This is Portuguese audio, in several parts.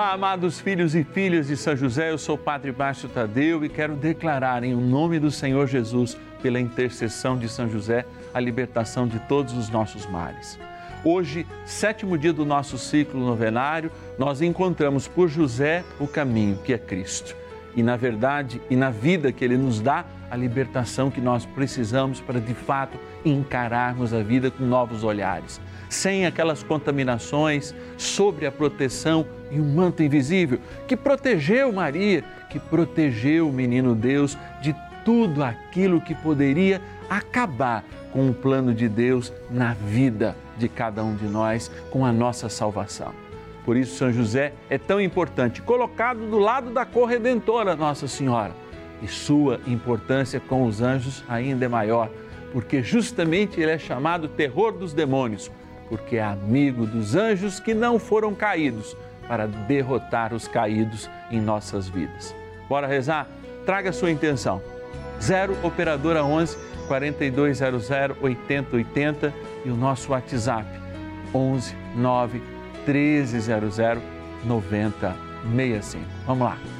Olá, amados filhos e filhas de São José, eu sou o Padre Márcio Tadeu e quero declarar em nome do Senhor Jesus, pela intercessão de São José, a libertação de todos os nossos males. Hoje, sétimo dia do nosso ciclo novenário, nós encontramos por José o caminho que é Cristo. E na verdade e na vida que ele nos dá, a libertação que nós precisamos para de fato encararmos a vida com novos olhares, sem aquelas contaminações, sobre a proteção e o um manto invisível que protegeu Maria, que protegeu o menino Deus de tudo aquilo que poderia acabar com o plano de Deus na vida de cada um de nós, com a nossa salvação. Por isso, São José é tão importante, colocado do lado da corredentora Nossa Senhora e sua importância com os anjos ainda é maior, porque justamente ele é chamado terror dos demônios, porque é amigo dos anjos que não foram caídos para derrotar os caídos em nossas vidas. Bora rezar? Traga sua intenção. 0 operadora 11 4200 8080 e o nosso WhatsApp 11 9 1300 9065. Vamos lá.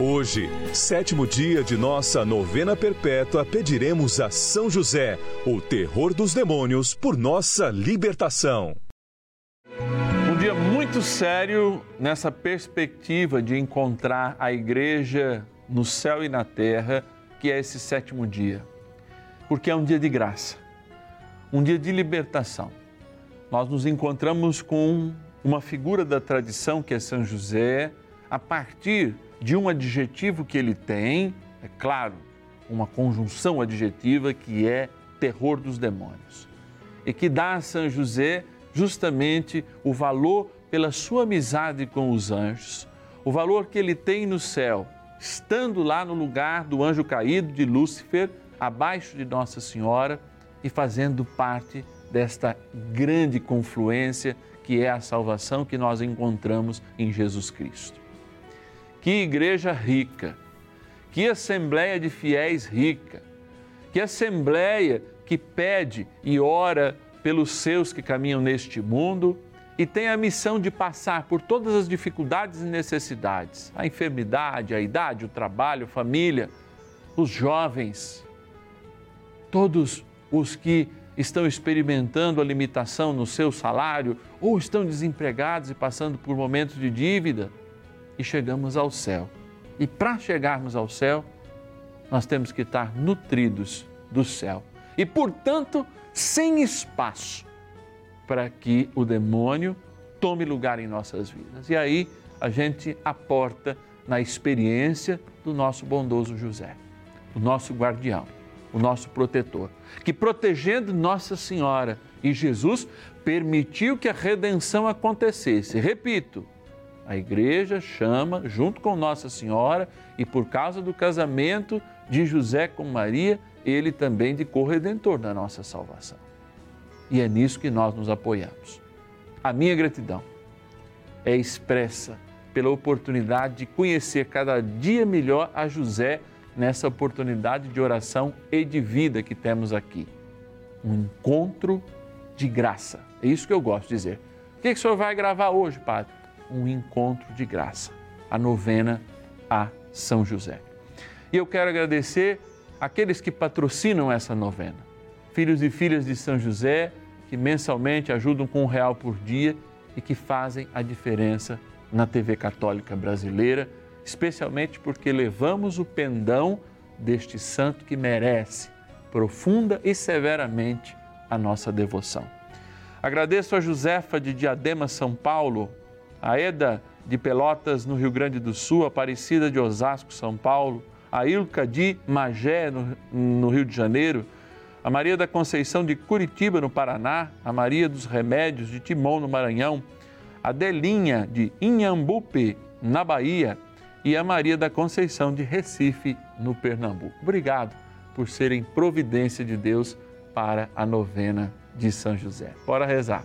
Hoje, sétimo dia de nossa novena perpétua, pediremos a São José, o terror dos demônios, por nossa libertação. Um dia muito sério nessa perspectiva de encontrar a igreja no céu e na terra, que é esse sétimo dia. Porque é um dia de graça, um dia de libertação. Nós nos encontramos com uma figura da tradição que é São José, a partir de um adjetivo que ele tem, é claro, uma conjunção adjetiva que é terror dos demônios. E que dá a São José justamente o valor pela sua amizade com os anjos, o valor que ele tem no céu, estando lá no lugar do anjo caído de Lúcifer, abaixo de Nossa Senhora e fazendo parte desta grande confluência que é a salvação que nós encontramos em Jesus Cristo. Que igreja rica, que assembleia de fiéis rica, que assembleia que pede e ora pelos seus que caminham neste mundo e tem a missão de passar por todas as dificuldades e necessidades, a enfermidade, a idade, o trabalho, a família, os jovens, todos os que estão experimentando a limitação no seu salário ou estão desempregados e passando por momentos de dívida e chegamos ao céu. E para chegarmos ao céu, nós temos que estar nutridos do céu e, portanto, sem espaço para que o demônio tome lugar em nossas vidas. E aí a gente aporta na experiência do nosso bondoso José, o nosso guardião, o nosso protetor, que protegendo Nossa Senhora e Jesus permitiu que a redenção acontecesse. Repito, A igreja chama, junto com Nossa Senhora, e por causa do casamento de José com Maria, ele também de corredentor da nossa salvação. E é nisso que nós nos apoiamos. A minha gratidão é expressa pela oportunidade de conhecer cada dia melhor a José nessa oportunidade de oração e de vida que temos aqui. Um encontro de graça. É isso que eu gosto de dizer. O que, que o senhor vai gravar hoje, padre? Um encontro de graça. A novena a São José. E eu quero agradecer aqueles que patrocinam essa novena. Filhos e filhas de São José, que mensalmente ajudam com um real por dia e que fazem a diferença na TV Católica Brasileira, especialmente porque levamos o pendão deste santo que merece profunda e severamente a nossa devoção. Agradeço a Josefa de Diadema, São Paulo, a Eda de Pelotas, no Rio Grande do Sul, Aparecida de Osasco, São Paulo, a Ilka de Magé, no, no Rio de Janeiro, a Maria da Conceição de Curitiba, no Paraná, a Maria dos Remédios de Timon, no Maranhão, a Delinha de Inhambupe, na Bahia, e a Maria da Conceição de Recife, no Pernambuco. Obrigado por serem providência de Deus para a novena de São José. Bora rezar.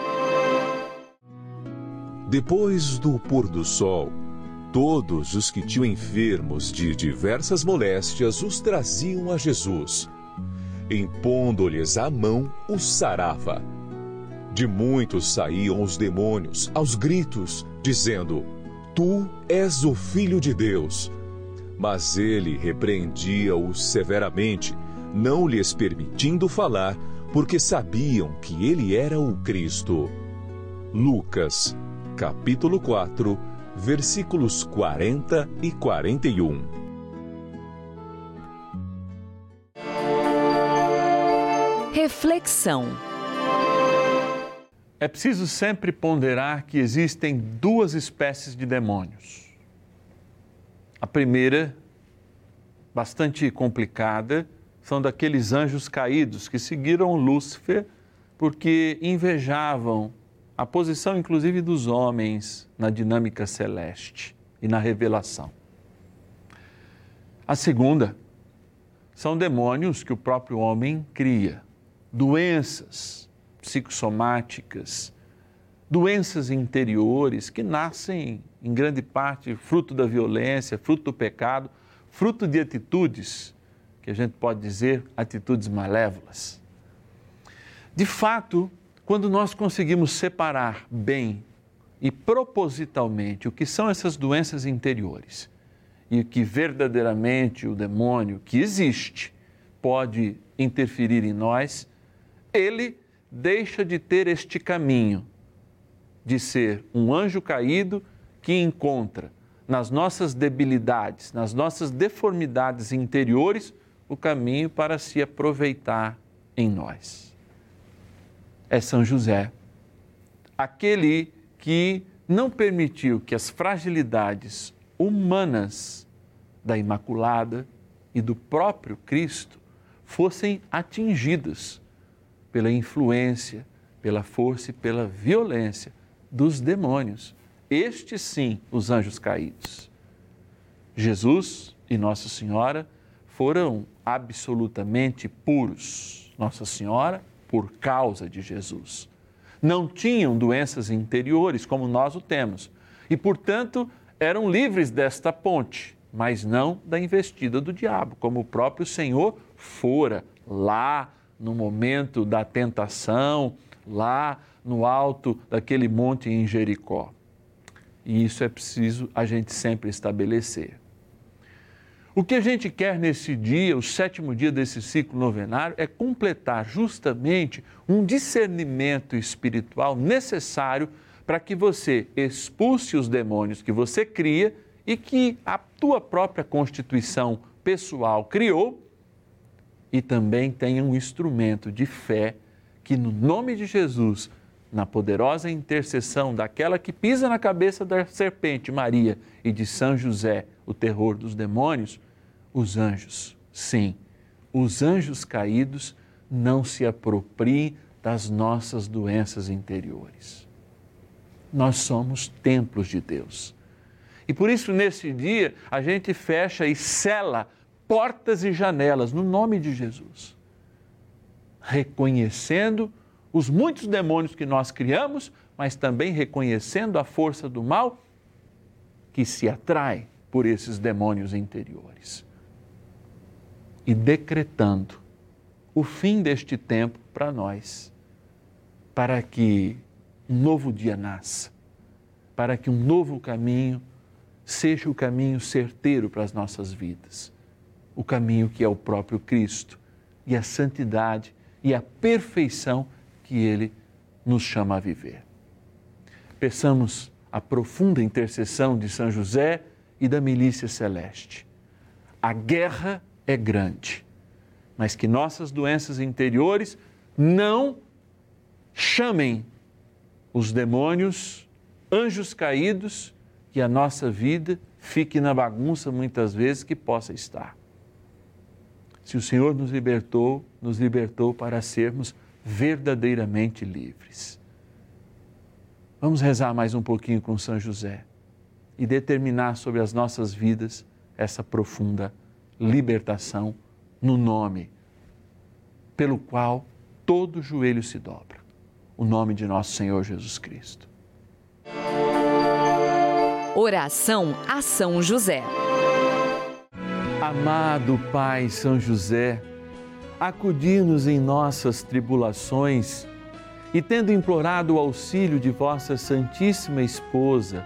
Depois do pôr do sol, todos os que tinham enfermos de diversas moléstias os traziam a Jesus. Impondo-lhes a mão, os sarava. De muitos saíam os demônios, aos gritos, dizendo: Tu és o Filho de Deus. Mas ele repreendia-os severamente, não lhes permitindo falar, porque sabiam que ele era o Cristo. Lucas, capítulo 4, versículos 40 e 41. Reflexão. É preciso sempre ponderar que existem duas espécies de demônios. A primeira, bastante complicada, são daqueles anjos caídos que seguiram Lúcifer, porque invejavam a posição, inclusive, dos homens na dinâmica celeste e na revelação. A segunda são demônios que o próprio homem cria, doenças psicossomáticas, doenças interiores que nascem em grande parte fruto da violência, fruto do pecado, fruto de atitudes que a gente pode dizer atitudes malévolas. De fato, quando nós conseguimos separar bem e propositalmente o que são essas doenças interiores e o que verdadeiramente o demônio que existe pode interferir em nós, ele deixa de ter este caminho de ser um anjo caído que encontra nas nossas debilidades, nas nossas deformidades interiores, o caminho para se aproveitar em nós. É São José, aquele que não permitiu que as fragilidades humanas da Imaculada e do próprio Cristo fossem atingidas pela influência, pela força e pela violência dos demônios. Estes sim, os anjos caídos. Jesus e Nossa Senhora foram absolutamente puros. Nossa Senhora, por causa de Jesus. Não tinham doenças interiores como nós o temos e, portanto, eram livres desta ponte, mas não da investida do diabo, como o próprio Senhor fora lá no momento da tentação, lá no alto daquele monte em Jericó. E isso é preciso a gente sempre estabelecer. O que a gente quer nesse dia, o sétimo dia desse ciclo novenário, é completar justamente um discernimento espiritual necessário para que você expulse os demônios que você cria e que a tua própria constituição pessoal criou e também tenha um instrumento de fé que, no nome de Jesus, na poderosa intercessão daquela que pisa na cabeça da serpente Maria e de São José, o terror dos demônios, os anjos, sim, os anjos caídos não se apropriem das nossas doenças interiores. Nós somos templos de Deus. E por isso, nesse dia, a gente fecha e sela portas e janelas no nome de Jesus, reconhecendo os muitos demônios que nós criamos, mas também reconhecendo a força do mal que se atrai por esses demônios interiores. E decretando o fim deste tempo para nós, para que um novo dia nasça, para que um novo caminho seja o caminho certeiro para as nossas vidas, o caminho que é o próprio Cristo e a santidade e a perfeição que Ele nos chama a viver. Peçamos a profunda intercessão de São José e da milícia celeste. A guerra é grande, mas que nossas doenças interiores não chamem os demônios, anjos caídos, e a nossa vida fique na bagunça muitas vezes que possa estar. Se o Senhor nos libertou, nos libertou para sermos verdadeiramente livres. Vamos rezar mais um pouquinho com São José e determinar sobre as nossas vidas essa profunda libertação no nome pelo qual todo joelho se dobra o nome de nosso Senhor Jesus Cristo. Oração a São José. Amado Pai São José, acudir-nos em nossas tribulações e, tendo implorado o auxílio de vossa Santíssima Esposa,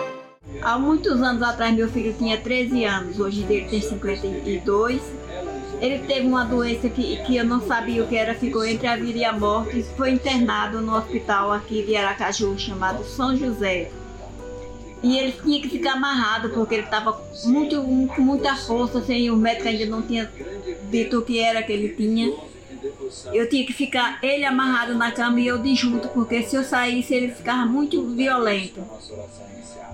Há muitos anos atrás, meu filho tinha 13 anos, hoje ele tem 52. Ele teve uma doença que, que eu não sabia o que era, ficou entre a vida e a morte foi internado no hospital aqui de Aracaju, chamado São José. E ele tinha que ficar amarrado porque ele estava com muita força, assim, o médico ainda não tinha dito o que era que ele tinha. Eu tinha que ficar ele amarrado na cama e eu de junto, porque se eu saísse ele ficava muito violento.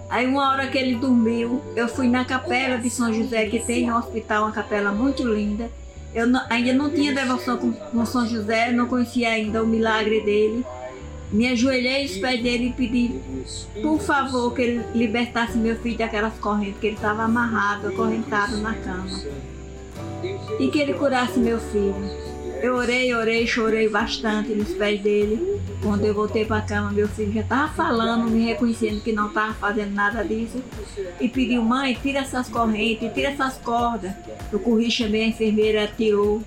Aí uma hora que ele dormiu, eu fui na capela de São José, que tem no hospital uma capela muito linda. Eu não- ainda não tinha devoção com, com São José, não conhecia ainda o milagre dele. Me ajoelhei aos pés dele e pedi, por favor, que ele libertasse meu filho daquelas correntes, que ele estava amarrado, acorrentado na cama. E que ele curasse meu filho. Eu orei, orei, chorei bastante nos pés dele. Quando eu voltei para a cama, meu filho já estava falando, me reconhecendo que não estava fazendo nada disso. E pediu, mãe, tira essas correntes, tira essas cordas. Eu corri, chamei a enfermeira, tirou.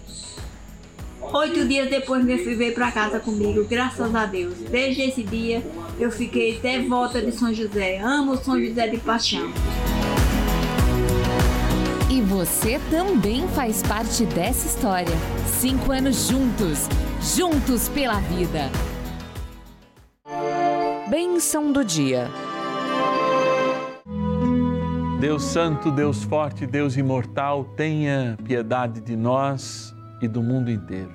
Oito dias depois, meu filho veio para casa comigo, graças a Deus. Desde esse dia, eu fiquei devota de São José. Amo São José de paixão. E você também faz parte dessa história. Cinco anos juntos, juntos pela vida. Bênção do dia. Deus Santo, Deus Forte, Deus Imortal, tenha piedade de nós e do mundo inteiro.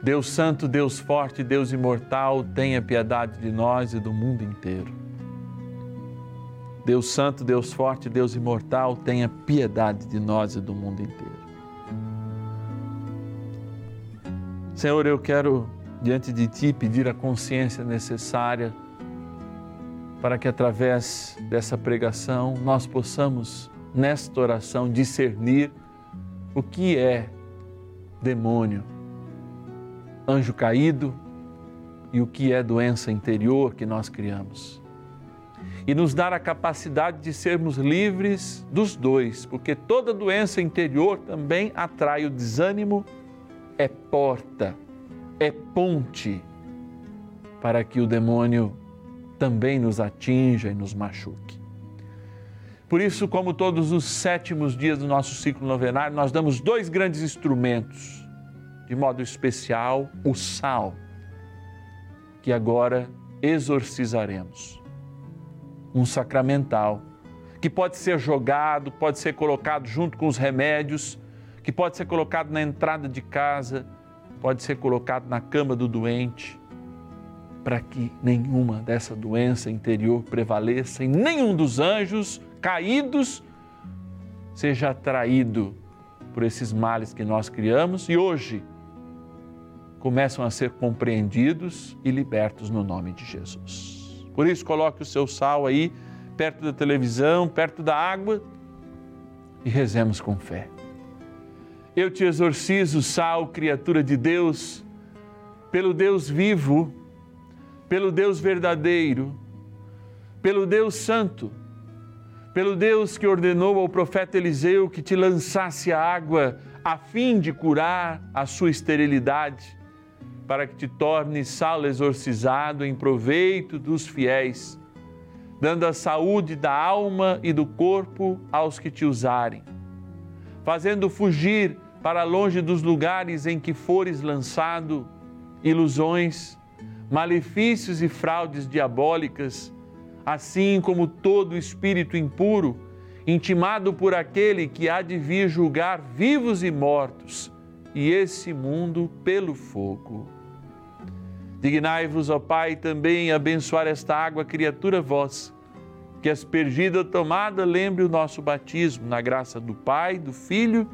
Deus Santo, Deus Forte, Deus Imortal, tenha piedade de nós e do mundo inteiro. Deus Santo, Deus Forte, Deus Imortal, tenha piedade de nós e do mundo inteiro. Senhor, eu quero diante de Ti pedir a consciência necessária para que através dessa pregação nós possamos, nesta oração, discernir o que é demônio, anjo caído e o que é doença interior que nós criamos. E nos dar a capacidade de sermos livres dos dois, porque toda doença interior também atrai o desânimo, é porta, é ponte para que o demônio também nos atinja e nos machuque. Por isso, como todos os sétimos dias do nosso ciclo novenário, nós damos dois grandes instrumentos, de modo especial, o sal, que agora exorcizaremos. Um sacramental, que pode ser jogado, pode ser colocado junto com os remédios, que pode ser colocado na entrada de casa, pode ser colocado na cama do doente para que nenhuma dessa doença interior prevaleça e nenhum dos anjos caídos seja atraído por esses males que nós criamos e hoje começam a ser compreendidos e libertos no nome de Jesus. Por isso, coloque o seu sal aí, perto da televisão, perto da água e rezemos com fé. Eu te exorcizo, sal, criatura de Deus, pelo Deus vivo pelo Deus verdadeiro, pelo Deus santo, pelo Deus que ordenou ao profeta Eliseu que te lançasse a água a fim de curar a sua esterilidade, para que te torne sal exorcizado em proveito dos fiéis, dando a saúde da alma e do corpo aos que te usarem. fazendo fugir para longe dos lugares em que fores lançado ilusões, malefícios e fraudes diabólicas, assim como todo espírito impuro, intimado por aquele que há de vir julgar vivos e mortos, e esse mundo pelo fogo. Dignai-vos, ó Pai, também abençoar esta água, criatura vossa, que aspergida tomada lembre o nosso batismo, na graça do Pai, do Filho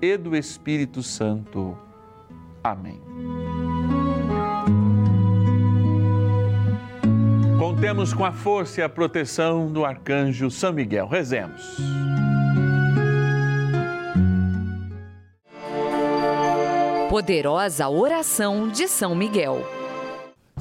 e do Espírito Santo. Amém. Contemos com a força e a proteção do arcanjo São Miguel. Rezemos. Poderosa oração de São Miguel.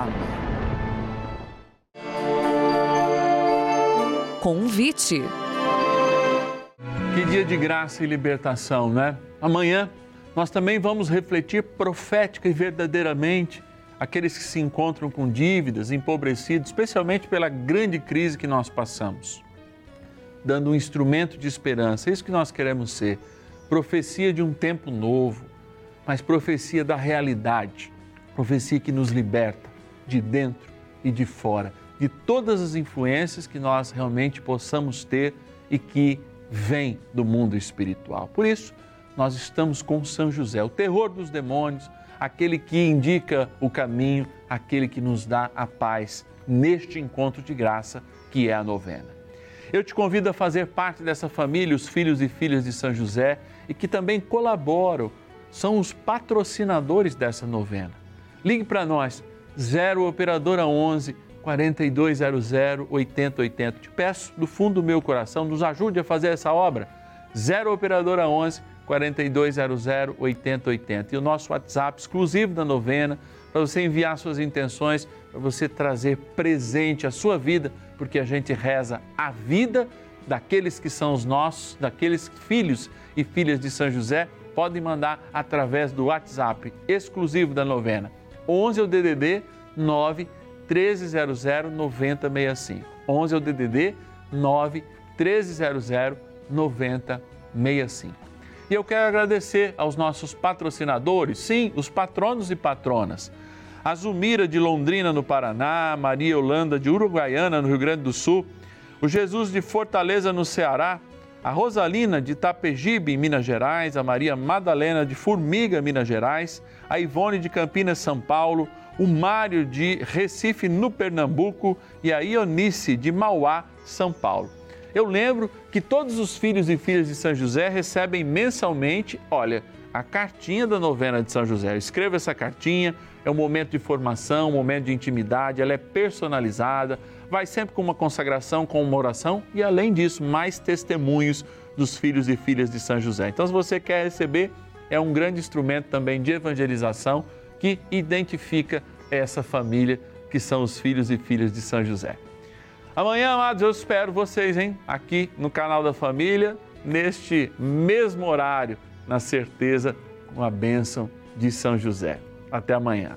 Amém. Convite. Que dia de graça e libertação, né? Amanhã nós também vamos refletir profética e verdadeiramente aqueles que se encontram com dívidas, empobrecidos, especialmente pela grande crise que nós passamos. Dando um instrumento de esperança, é isso que nós queremos ser. Profecia de um tempo novo, mas profecia da realidade, profecia que nos liberta de dentro e de fora de todas as influências que nós realmente possamos ter e que vêm do mundo espiritual. Por isso, nós estamos com São José, o terror dos demônios, aquele que indica o caminho, aquele que nos dá a paz neste encontro de graça que é a novena. Eu te convido a fazer parte dessa família, os filhos e filhas de São José, e que também colaboram, são os patrocinadores dessa novena. Ligue para nós, 0 Operadora 11 4200 8080. Te peço do fundo do meu coração, nos ajude a fazer essa obra. 0 Operadora 11 4200 8080. E o nosso WhatsApp exclusivo da novena, para você enviar suas intenções, para você trazer presente a sua vida, porque a gente reza a vida daqueles que são os nossos, daqueles filhos e filhas de São José, podem mandar através do WhatsApp exclusivo da novena. 11 é o DDD 9 1300 9065. 11 é o DDD 9 1300 9065. E eu quero agradecer aos nossos patrocinadores, sim, os patronos e patronas. A Zumira de Londrina, no Paraná, Maria Holanda de Uruguaiana, no Rio Grande do Sul, o Jesus de Fortaleza, no Ceará, a Rosalina de Tapejibe, Minas Gerais, a Maria Madalena de Formiga, Minas Gerais, a Ivone de Campinas, São Paulo, o Mário de Recife, no Pernambuco e a Ionice de Mauá, São Paulo. Eu lembro que todos os filhos e filhas de São José recebem mensalmente, olha, a cartinha da novena de São José. Escreva essa cartinha, é um momento de formação, um momento de intimidade, ela é personalizada, vai sempre com uma consagração, com uma oração e, além disso, mais testemunhos dos filhos e filhas de São José. Então, se você quer receber, é um grande instrumento também de evangelização que identifica essa família que são os filhos e filhas de São José. Amanhã, amados, eu espero vocês, hein? Aqui no canal da família, neste mesmo horário, na certeza, com a bênção de São José. Até amanhã.